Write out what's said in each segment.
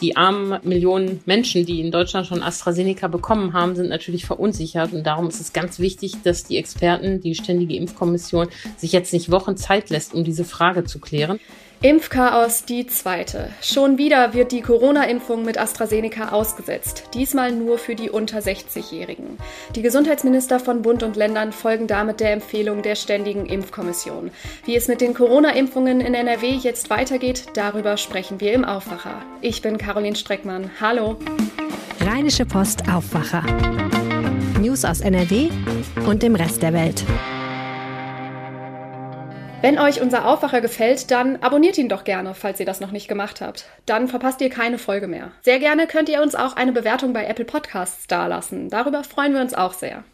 Die armen Millionen Menschen, die in Deutschland schon AstraZeneca bekommen haben, sind natürlich verunsichert. Und darum ist es ganz wichtig, dass die Experten, die Ständige Impfkommission, sich jetzt nicht Wochen Zeit lässt, um diese Frage zu klären. Impfchaos die zweite. Schon wieder wird die Corona-Impfung mit AstraZeneca ausgesetzt. Diesmal nur für die unter 60-Jährigen. Die Gesundheitsminister von Bund und Ländern folgen damit der Empfehlung der Ständigen Impfkommission. Wie es mit den Corona-Impfungen in NRW jetzt weitergeht, darüber sprechen wir im Aufwacher. Ich bin Caroline Streckmann. Hallo. Rheinische Post Aufwacher. News aus NRW und dem Rest der Welt. Wenn euch unser Aufwacher gefällt, dann abonniert ihn doch gerne, falls ihr das noch nicht gemacht habt. Dann verpasst ihr keine Folge mehr. Sehr gerne könnt ihr uns auch eine Bewertung bei Apple Podcasts dalassen. Darüber freuen wir uns auch sehr.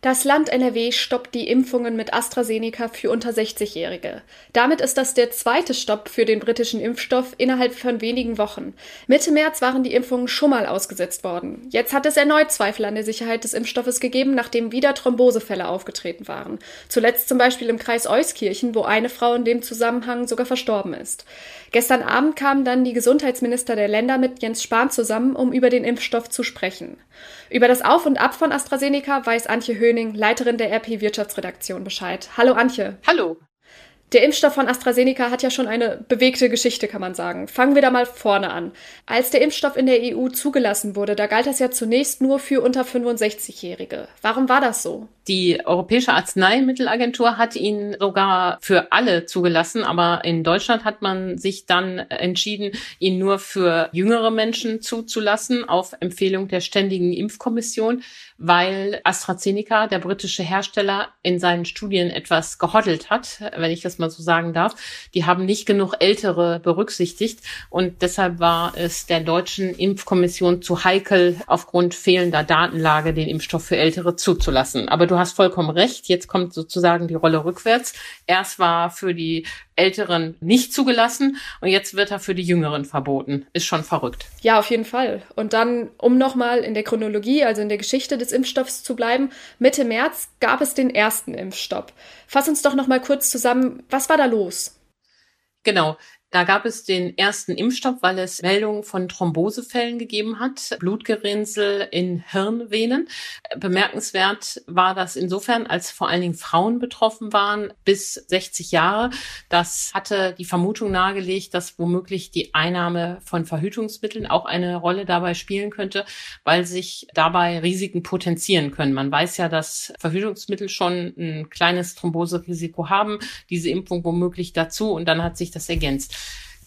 Das Land NRW stoppt die Impfungen mit AstraZeneca für unter 60-Jährige. Damit ist das der zweite Stopp für den britischen Impfstoff innerhalb von wenigen Wochen. Mitte März waren die Impfungen schon mal ausgesetzt worden. Jetzt hat es erneut Zweifel an der Sicherheit des Impfstoffes gegeben, nachdem wieder Thrombosefälle aufgetreten waren. Zuletzt zum Beispiel im Kreis Euskirchen, wo eine Frau in dem Zusammenhang sogar verstorben ist. Gestern Abend kamen dann die Gesundheitsminister der Länder mit Jens Spahn zusammen, um über den Impfstoff zu sprechen. Über das Auf und Ab von AstraZeneca weiß Antje Höning, Leiterin der RP Wirtschaftsredaktion, Bescheid. Hallo Antje. Hallo. Der Impfstoff von AstraZeneca hat ja schon eine bewegte Geschichte, kann man sagen. Fangen wir da mal vorne an. Als der Impfstoff in der EU zugelassen wurde, da galt das ja zunächst nur für unter 65-Jährige. Warum war das so? Die Europäische Arzneimittelagentur hat ihn sogar für alle zugelassen, aber in Deutschland hat man sich dann entschieden, ihn nur für jüngere Menschen zuzulassen, auf Empfehlung der Ständigen Impfkommission, weil AstraZeneca, der britische Hersteller, in seinen Studien etwas gehoddelt hat, wenn ich das mal so sagen darf. Die haben nicht genug Ältere berücksichtigt und deshalb war es der deutschen Impfkommission zu heikel, aufgrund fehlender Datenlage den Impfstoff für Ältere zuzulassen. Aber du hast vollkommen recht. Jetzt kommt sozusagen die Rolle rückwärts. Erst war für die Älteren nicht zugelassen und jetzt wird er für die Jüngeren verboten. Ist schon verrückt. Ja, auf jeden Fall. Und dann, um nochmal in der Chronologie, also in der Geschichte des Impfstoffs zu bleiben, Mitte März gab es den ersten Impfstopp. Fass uns doch nochmal kurz zusammen, was war da los? Genau. Da gab es den ersten Impfstoff, weil es Meldungen von Thrombosefällen gegeben hat, Blutgerinnsel in Hirnvenen. Bemerkenswert war das insofern, als vor allen Dingen Frauen betroffen waren bis 60 Jahre. Das hatte die Vermutung nahegelegt, dass womöglich die Einnahme von Verhütungsmitteln auch eine Rolle dabei spielen könnte, weil sich dabei Risiken potenzieren können. Man weiß ja, dass Verhütungsmittel schon ein kleines Thromboserisiko haben, diese Impfung womöglich dazu und dann hat sich das ergänzt.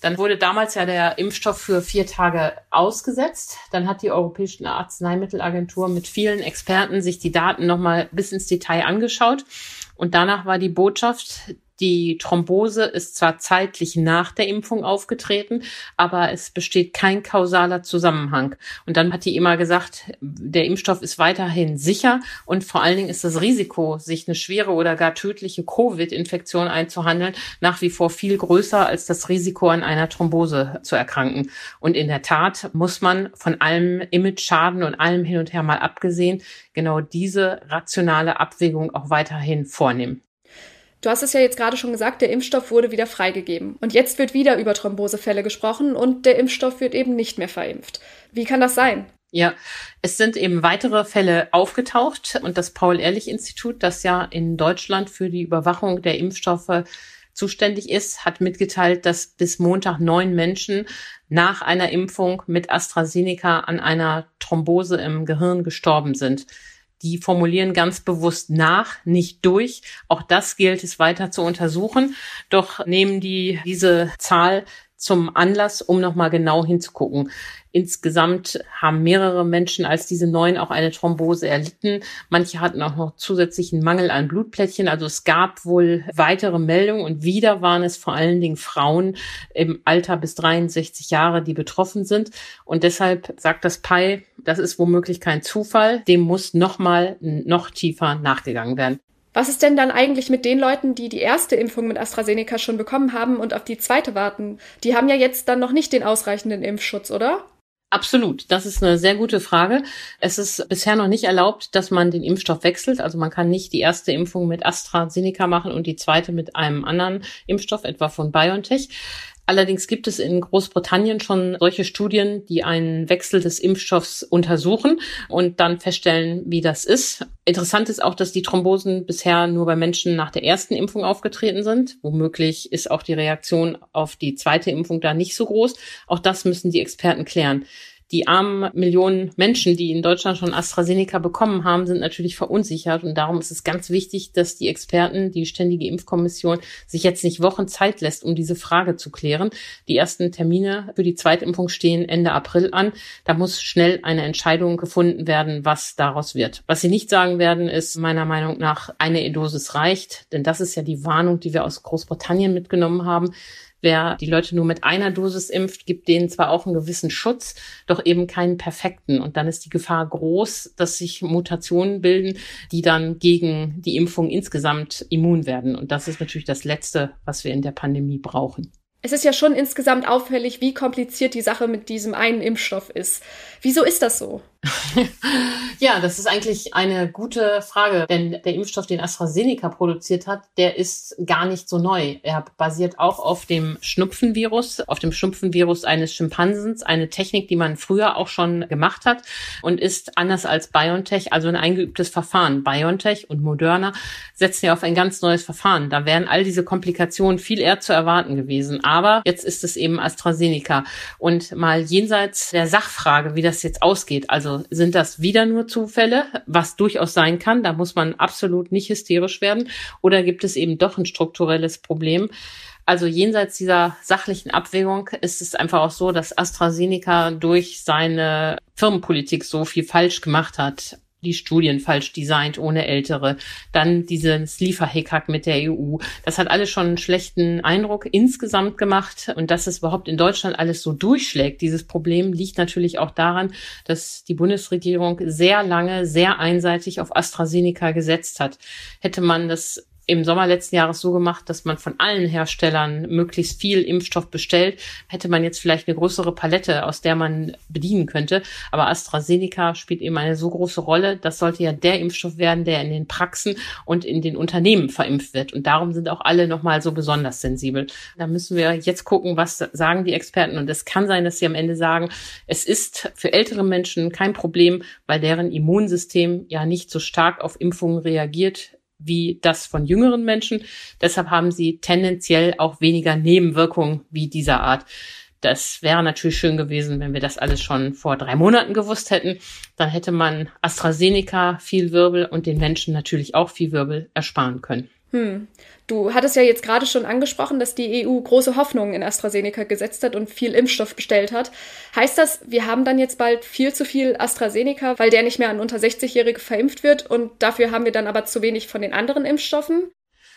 Dann wurde damals ja der Impfstoff für vier Tage ausgesetzt. Dann hat die Europäische Arzneimittelagentur mit vielen Experten sich die Daten nochmal bis ins Detail angeschaut. Und danach war die Botschaft, die Thrombose ist zwar zeitlich nach der Impfung aufgetreten, aber es besteht kein kausaler Zusammenhang. Und dann hat die immer gesagt, der Impfstoff ist weiterhin sicher und vor allen Dingen ist das Risiko, sich eine schwere oder gar tödliche Covid-Infektion einzuhandeln, nach wie vor viel größer als das Risiko an einer Thrombose zu erkranken. Und in der Tat muss man von allem Image-Schaden und allem hin und her mal abgesehen genau diese rationale Abwägung auch weiterhin vornehmen. Du hast es ja jetzt gerade schon gesagt, der Impfstoff wurde wieder freigegeben. Und jetzt wird wieder über Thrombosefälle gesprochen und der Impfstoff wird eben nicht mehr verimpft. Wie kann das sein? Ja, es sind eben weitere Fälle aufgetaucht und das Paul-Ehrlich-Institut, das ja in Deutschland für die Überwachung der Impfstoffe zuständig ist, hat mitgeteilt, dass bis Montag neun Menschen nach einer Impfung mit AstraZeneca an einer Thrombose im Gehirn gestorben sind die formulieren ganz bewusst nach, nicht durch. Auch das gilt es weiter zu untersuchen. Doch nehmen die diese Zahl zum Anlass, um nochmal genau hinzugucken. Insgesamt haben mehrere Menschen als diese neun auch eine Thrombose erlitten. Manche hatten auch noch zusätzlichen Mangel an Blutplättchen. Also es gab wohl weitere Meldungen und wieder waren es vor allen Dingen Frauen im Alter bis 63 Jahre, die betroffen sind. Und deshalb sagt das PI, das ist womöglich kein Zufall. Dem muss nochmal noch tiefer nachgegangen werden. Was ist denn dann eigentlich mit den Leuten, die die erste Impfung mit AstraZeneca schon bekommen haben und auf die zweite warten? Die haben ja jetzt dann noch nicht den ausreichenden Impfschutz, oder? Absolut, das ist eine sehr gute Frage. Es ist bisher noch nicht erlaubt, dass man den Impfstoff wechselt. Also man kann nicht die erste Impfung mit AstraZeneca machen und die zweite mit einem anderen Impfstoff, etwa von BioNTech. Allerdings gibt es in Großbritannien schon solche Studien, die einen Wechsel des Impfstoffs untersuchen und dann feststellen, wie das ist. Interessant ist auch, dass die Thrombosen bisher nur bei Menschen nach der ersten Impfung aufgetreten sind. Womöglich ist auch die Reaktion auf die zweite Impfung da nicht so groß. Auch das müssen die Experten klären die armen Millionen Menschen, die in Deutschland schon AstraZeneca bekommen haben, sind natürlich verunsichert. Und darum ist es ganz wichtig, dass die Experten, die Ständige Impfkommission, sich jetzt nicht Wochen Zeit lässt, um diese Frage zu klären. Die ersten Termine für die Zweitimpfung stehen Ende April an. Da muss schnell eine Entscheidung gefunden werden, was daraus wird. Was sie nicht sagen werden, ist meiner Meinung nach, eine E-Dosis reicht. Denn das ist ja die Warnung, die wir aus Großbritannien mitgenommen haben Wer die Leute nur mit einer Dosis impft, gibt denen zwar auch einen gewissen Schutz, doch eben keinen perfekten. Und dann ist die Gefahr groß, dass sich Mutationen bilden, die dann gegen die Impfung insgesamt immun werden. Und das ist natürlich das Letzte, was wir in der Pandemie brauchen. Es ist ja schon insgesamt auffällig, wie kompliziert die Sache mit diesem einen Impfstoff ist. Wieso ist das so? ja, das ist eigentlich eine gute Frage, denn der Impfstoff, den AstraZeneca produziert hat, der ist gar nicht so neu. Er basiert auch auf dem Schnupfenvirus, auf dem Schnupfenvirus eines Schimpansens, eine Technik, die man früher auch schon gemacht hat und ist anders als BioNTech, also ein eingeübtes Verfahren. BioNTech und Moderna setzen ja auf ein ganz neues Verfahren. Da wären all diese Komplikationen viel eher zu erwarten gewesen. Aber jetzt ist es eben AstraZeneca. Und mal jenseits der Sachfrage, wie das jetzt ausgeht, also also sind das wieder nur Zufälle, was durchaus sein kann. Da muss man absolut nicht hysterisch werden. Oder gibt es eben doch ein strukturelles Problem? Also jenseits dieser sachlichen Abwägung ist es einfach auch so, dass AstraZeneca durch seine Firmenpolitik so viel falsch gemacht hat die Studien falsch designt, ohne ältere, dann dieses Lieferhickhack mit der EU. Das hat alles schon einen schlechten Eindruck insgesamt gemacht. Und dass es überhaupt in Deutschland alles so durchschlägt, dieses Problem liegt natürlich auch daran, dass die Bundesregierung sehr lange, sehr einseitig auf AstraZeneca gesetzt hat. Hätte man das im Sommer letzten Jahres so gemacht, dass man von allen Herstellern möglichst viel Impfstoff bestellt, hätte man jetzt vielleicht eine größere Palette, aus der man bedienen könnte. Aber AstraZeneca spielt eben eine so große Rolle. Das sollte ja der Impfstoff werden, der in den Praxen und in den Unternehmen verimpft wird. Und darum sind auch alle nochmal so besonders sensibel. Da müssen wir jetzt gucken, was sagen die Experten. Und es kann sein, dass sie am Ende sagen, es ist für ältere Menschen kein Problem, weil deren Immunsystem ja nicht so stark auf Impfungen reagiert wie das von jüngeren Menschen. Deshalb haben sie tendenziell auch weniger Nebenwirkungen wie dieser Art. Das wäre natürlich schön gewesen, wenn wir das alles schon vor drei Monaten gewusst hätten. Dann hätte man AstraZeneca viel Wirbel und den Menschen natürlich auch viel Wirbel ersparen können. Hm. Du hattest ja jetzt gerade schon angesprochen, dass die EU große Hoffnungen in AstraZeneca gesetzt hat und viel Impfstoff bestellt hat. Heißt das, wir haben dann jetzt bald viel zu viel AstraZeneca, weil der nicht mehr an unter 60-Jährige verimpft wird und dafür haben wir dann aber zu wenig von den anderen Impfstoffen?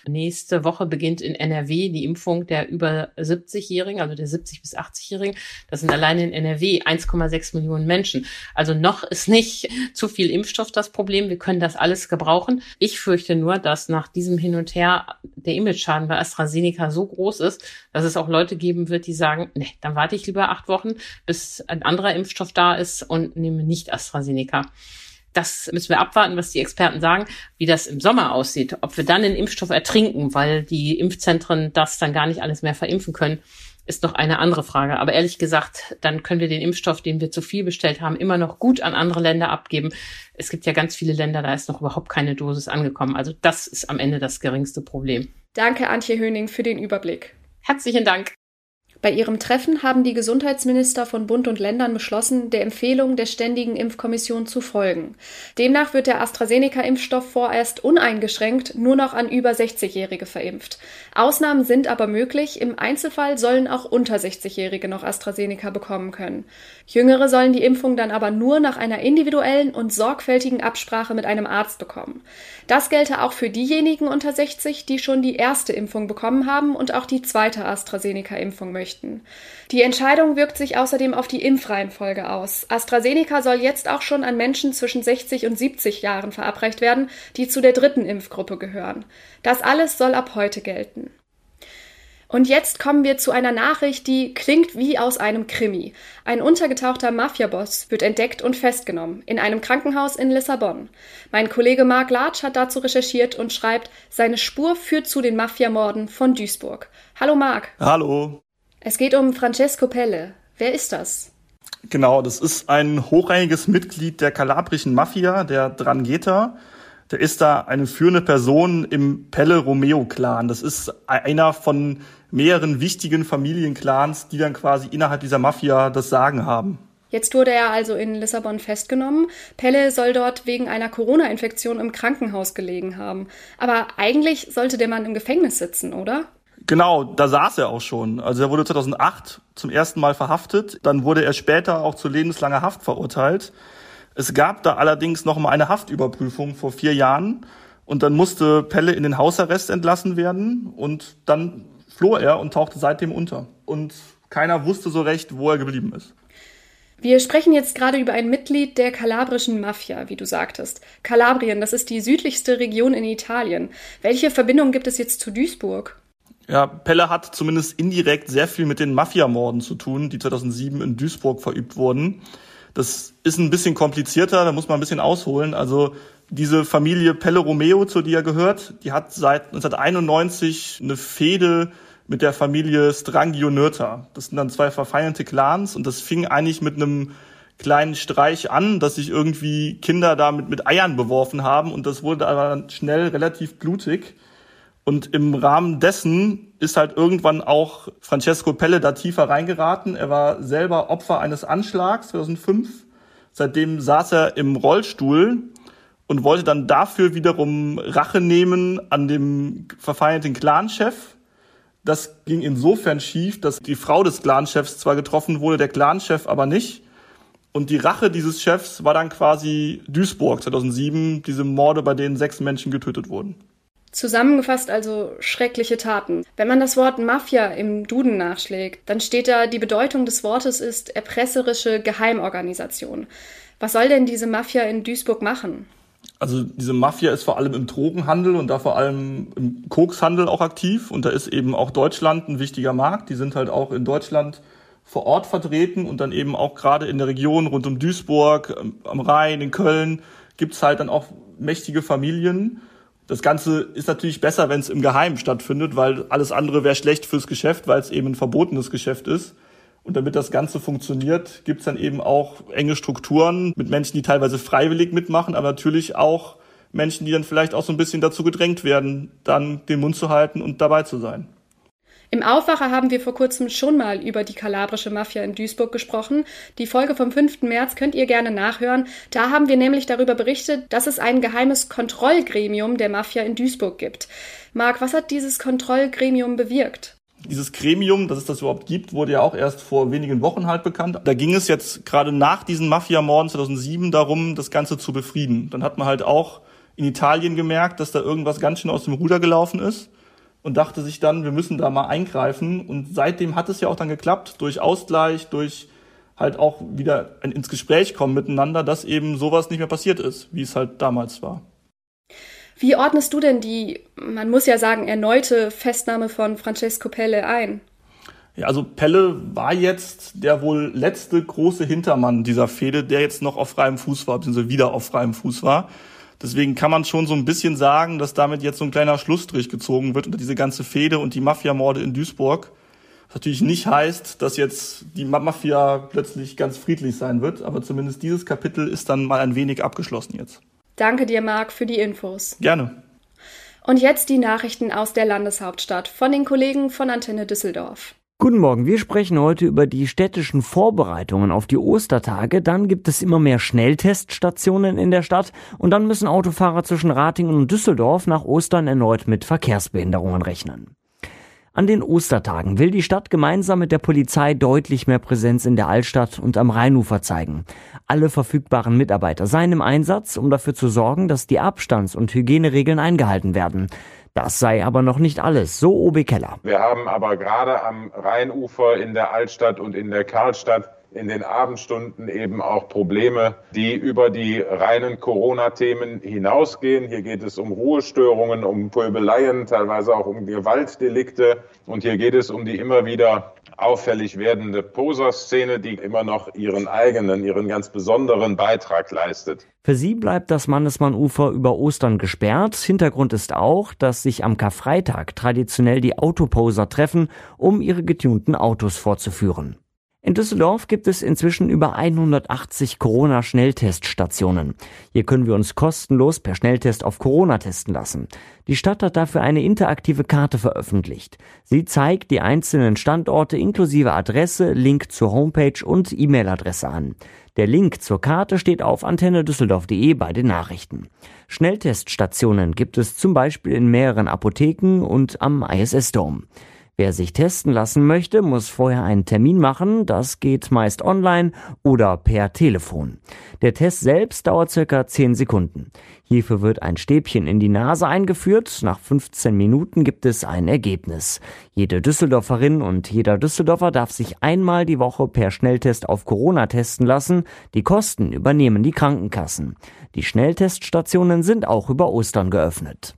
Nächste Woche beginnt in NRW die Impfung der über 70-Jährigen, also der 70 bis 80-Jährigen. Das sind alleine in NRW 1,6 Millionen Menschen. Also noch ist nicht zu viel Impfstoff das Problem. Wir können das alles gebrauchen. Ich fürchte nur, dass nach diesem Hin und Her der Image-Schaden bei AstraZeneca so groß ist, dass es auch Leute geben wird, die sagen, nee, dann warte ich lieber acht Wochen, bis ein anderer Impfstoff da ist und nehme nicht AstraZeneca. Das müssen wir abwarten, was die Experten sagen, wie das im Sommer aussieht. Ob wir dann den Impfstoff ertrinken, weil die Impfzentren das dann gar nicht alles mehr verimpfen können, ist noch eine andere Frage. Aber ehrlich gesagt, dann können wir den Impfstoff, den wir zu viel bestellt haben, immer noch gut an andere Länder abgeben. Es gibt ja ganz viele Länder, da ist noch überhaupt keine Dosis angekommen. Also das ist am Ende das geringste Problem. Danke, Antje Höning, für den Überblick. Herzlichen Dank. Bei ihrem Treffen haben die Gesundheitsminister von Bund und Ländern beschlossen, der Empfehlung der Ständigen Impfkommission zu folgen. Demnach wird der AstraZeneca-Impfstoff vorerst uneingeschränkt nur noch an über 60-Jährige verimpft. Ausnahmen sind aber möglich. Im Einzelfall sollen auch unter 60-Jährige noch AstraZeneca bekommen können. Jüngere sollen die Impfung dann aber nur nach einer individuellen und sorgfältigen Absprache mit einem Arzt bekommen. Das gelte auch für diejenigen unter 60, die schon die erste Impfung bekommen haben und auch die zweite AstraZeneca-Impfung möchten. Die Entscheidung wirkt sich außerdem auf die Impfreihenfolge aus. AstraZeneca soll jetzt auch schon an Menschen zwischen 60 und 70 Jahren verabreicht werden, die zu der dritten Impfgruppe gehören. Das alles soll ab heute gelten. Und jetzt kommen wir zu einer Nachricht, die klingt wie aus einem Krimi. Ein untergetauchter Mafiaboss wird entdeckt und festgenommen in einem Krankenhaus in Lissabon. Mein Kollege Mark Larch hat dazu recherchiert und schreibt, seine Spur führt zu den Mafiamorden von Duisburg. Hallo Mark. Hallo. Es geht um Francesco Pelle. Wer ist das? Genau, das ist ein hochrangiges Mitglied der kalabrischen Mafia, der Drangheta. Der ist da eine führende Person im Pelle Romeo Clan. Das ist einer von mehreren wichtigen Familienclans, die dann quasi innerhalb dieser Mafia das Sagen haben. Jetzt wurde er also in Lissabon festgenommen. Pelle soll dort wegen einer Corona-Infektion im Krankenhaus gelegen haben. Aber eigentlich sollte der Mann im Gefängnis sitzen, oder? Genau, da saß er auch schon. Also er wurde 2008 zum ersten Mal verhaftet. Dann wurde er später auch zu lebenslanger Haft verurteilt. Es gab da allerdings noch mal eine Haftüberprüfung vor vier Jahren. Und dann musste Pelle in den Hausarrest entlassen werden. Und dann floh er und tauchte seitdem unter. Und keiner wusste so recht, wo er geblieben ist. Wir sprechen jetzt gerade über ein Mitglied der kalabrischen Mafia, wie du sagtest. Kalabrien, das ist die südlichste Region in Italien. Welche Verbindung gibt es jetzt zu Duisburg? Ja, Pelle hat zumindest indirekt sehr viel mit den Mafiamorden zu tun, die 2007 in Duisburg verübt wurden. Das ist ein bisschen komplizierter, da muss man ein bisschen ausholen. Also diese Familie Pelle Romeo, zu der er gehört, die hat seit 1991 eine Fehde mit der Familie Strangio-Nürta. Das sind dann zwei verfeindete Clans und das fing eigentlich mit einem kleinen Streich an, dass sich irgendwie Kinder damit mit Eiern beworfen haben und das wurde aber dann schnell relativ blutig. Und im Rahmen dessen ist halt irgendwann auch Francesco Pelle da tiefer reingeraten. Er war selber Opfer eines Anschlags 2005. Seitdem saß er im Rollstuhl und wollte dann dafür wiederum Rache nehmen an dem verfeindeten Clanchef. Das ging insofern schief, dass die Frau des Clanchefs zwar getroffen wurde, der Clanchef aber nicht. Und die Rache dieses Chefs war dann quasi Duisburg 2007, diese Morde, bei denen sechs Menschen getötet wurden. Zusammengefasst also schreckliche Taten. Wenn man das Wort Mafia im Duden nachschlägt, dann steht da, die Bedeutung des Wortes ist erpresserische Geheimorganisation. Was soll denn diese Mafia in Duisburg machen? Also diese Mafia ist vor allem im Drogenhandel und da vor allem im Kokshandel auch aktiv. Und da ist eben auch Deutschland ein wichtiger Markt. Die sind halt auch in Deutschland vor Ort vertreten und dann eben auch gerade in der Region rund um Duisburg, ähm, am Rhein, in Köln gibt's halt dann auch mächtige Familien. Das Ganze ist natürlich besser, wenn es im Geheimen stattfindet, weil alles andere wäre schlecht fürs Geschäft, weil es eben ein verbotenes Geschäft ist. Und damit das Ganze funktioniert, gibt's dann eben auch enge Strukturen mit Menschen, die teilweise freiwillig mitmachen, aber natürlich auch Menschen, die dann vielleicht auch so ein bisschen dazu gedrängt werden, dann den Mund zu halten und dabei zu sein. Im Aufwacher haben wir vor kurzem schon mal über die kalabrische Mafia in Duisburg gesprochen. Die Folge vom 5. März könnt ihr gerne nachhören. Da haben wir nämlich darüber berichtet, dass es ein geheimes Kontrollgremium der Mafia in Duisburg gibt. Marc, was hat dieses Kontrollgremium bewirkt? Dieses Gremium, dass es das überhaupt gibt, wurde ja auch erst vor wenigen Wochen halt bekannt. Da ging es jetzt gerade nach diesen Mafia-Morden 2007 darum, das Ganze zu befrieden. Dann hat man halt auch in Italien gemerkt, dass da irgendwas ganz schön aus dem Ruder gelaufen ist und dachte sich dann, wir müssen da mal eingreifen. Und seitdem hat es ja auch dann geklappt, durch Ausgleich, durch halt auch wieder ins Gespräch kommen miteinander, dass eben sowas nicht mehr passiert ist, wie es halt damals war. Wie ordnest du denn die, man muss ja sagen, erneute Festnahme von Francesco Pelle ein? Ja, also Pelle war jetzt der wohl letzte große Hintermann dieser Fehde, der jetzt noch auf freiem Fuß war, beziehungsweise wieder auf freiem Fuß war. Deswegen kann man schon so ein bisschen sagen, dass damit jetzt so ein kleiner Schlussstrich gezogen wird unter diese ganze Fehde und die Mafiamorde in Duisburg. Was natürlich nicht heißt, dass jetzt die Mafia plötzlich ganz friedlich sein wird, aber zumindest dieses Kapitel ist dann mal ein wenig abgeschlossen jetzt. Danke dir, Marc, für die Infos. Gerne. Und jetzt die Nachrichten aus der Landeshauptstadt von den Kollegen von Antenne Düsseldorf. Guten Morgen, wir sprechen heute über die städtischen Vorbereitungen auf die Ostertage. Dann gibt es immer mehr Schnellteststationen in der Stadt und dann müssen Autofahrer zwischen Ratingen und Düsseldorf nach Ostern erneut mit Verkehrsbehinderungen rechnen. An den Ostertagen will die Stadt gemeinsam mit der Polizei deutlich mehr Präsenz in der Altstadt und am Rheinufer zeigen. Alle verfügbaren Mitarbeiter seien im Einsatz, um dafür zu sorgen, dass die Abstands- und Hygieneregeln eingehalten werden. Das sei aber noch nicht alles, so Obi Keller. Wir haben aber gerade am Rheinufer in der Altstadt und in der Karlstadt in den Abendstunden eben auch Probleme, die über die reinen Corona-Themen hinausgehen. Hier geht es um Ruhestörungen, um Pöbeleien, teilweise auch um Gewaltdelikte. Und hier geht es um die immer wieder auffällig werdende Poser-Szene, die immer noch ihren eigenen, ihren ganz besonderen Beitrag leistet. Für sie bleibt das Mannesmann-Ufer über Ostern gesperrt. Hintergrund ist auch, dass sich am Karfreitag traditionell die Autoposer treffen, um ihre getunten Autos vorzuführen. In Düsseldorf gibt es inzwischen über 180 Corona-Schnellteststationen. Hier können wir uns kostenlos per Schnelltest auf Corona testen lassen. Die Stadt hat dafür eine interaktive Karte veröffentlicht. Sie zeigt die einzelnen Standorte inklusive Adresse, Link zur Homepage und E-Mail-Adresse an. Der Link zur Karte steht auf antennedüsseldorf.de bei den Nachrichten. Schnellteststationen gibt es zum Beispiel in mehreren Apotheken und am ISS-Dom. Wer sich testen lassen möchte, muss vorher einen Termin machen. Das geht meist online oder per Telefon. Der Test selbst dauert circa 10 Sekunden. Hierfür wird ein Stäbchen in die Nase eingeführt. Nach 15 Minuten gibt es ein Ergebnis. Jede Düsseldorferin und jeder Düsseldorfer darf sich einmal die Woche per Schnelltest auf Corona testen lassen. Die Kosten übernehmen die Krankenkassen. Die Schnellteststationen sind auch über Ostern geöffnet.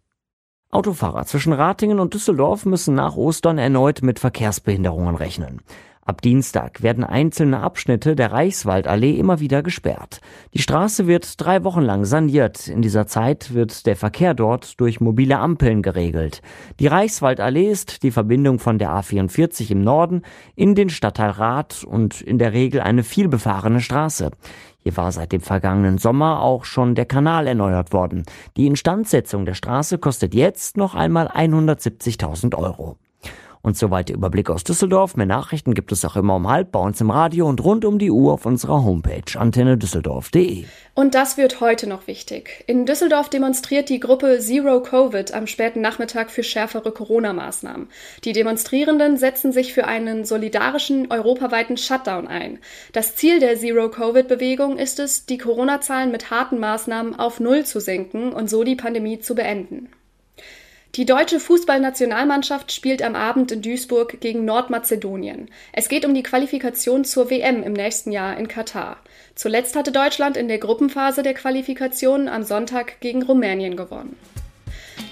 Autofahrer zwischen Ratingen und Düsseldorf müssen nach Ostern erneut mit Verkehrsbehinderungen rechnen. Ab Dienstag werden einzelne Abschnitte der Reichswaldallee immer wieder gesperrt. Die Straße wird drei Wochen lang saniert. In dieser Zeit wird der Verkehr dort durch mobile Ampeln geregelt. Die Reichswaldallee ist die Verbindung von der A44 im Norden in den Stadtteil Rath und in der Regel eine vielbefahrene Straße. Hier war seit dem vergangenen Sommer auch schon der Kanal erneuert worden. Die Instandsetzung der Straße kostet jetzt noch einmal 170.000 Euro. Und soweit der Überblick aus Düsseldorf. Mehr Nachrichten gibt es auch immer um halb bei uns im Radio und rund um die Uhr auf unserer Homepage antennedüsseldorf.de. Und das wird heute noch wichtig. In Düsseldorf demonstriert die Gruppe Zero Covid am späten Nachmittag für schärfere Corona-Maßnahmen. Die Demonstrierenden setzen sich für einen solidarischen europaweiten Shutdown ein. Das Ziel der Zero Covid-Bewegung ist es, die Corona-Zahlen mit harten Maßnahmen auf Null zu senken und so die Pandemie zu beenden. Die deutsche Fußballnationalmannschaft spielt am Abend in Duisburg gegen Nordmazedonien. Es geht um die Qualifikation zur WM im nächsten Jahr in Katar. Zuletzt hatte Deutschland in der Gruppenphase der Qualifikation am Sonntag gegen Rumänien gewonnen.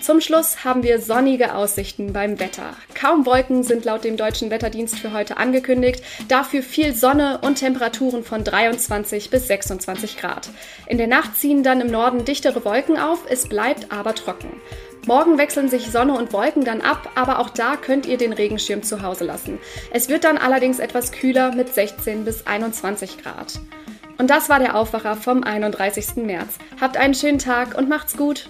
Zum Schluss haben wir sonnige Aussichten beim Wetter. Kaum Wolken sind laut dem deutschen Wetterdienst für heute angekündigt, dafür viel Sonne und Temperaturen von 23 bis 26 Grad. In der Nacht ziehen dann im Norden dichtere Wolken auf, es bleibt aber trocken. Morgen wechseln sich Sonne und Wolken dann ab, aber auch da könnt ihr den Regenschirm zu Hause lassen. Es wird dann allerdings etwas kühler mit 16 bis 21 Grad. Und das war der Aufwacher vom 31. März. Habt einen schönen Tag und macht's gut.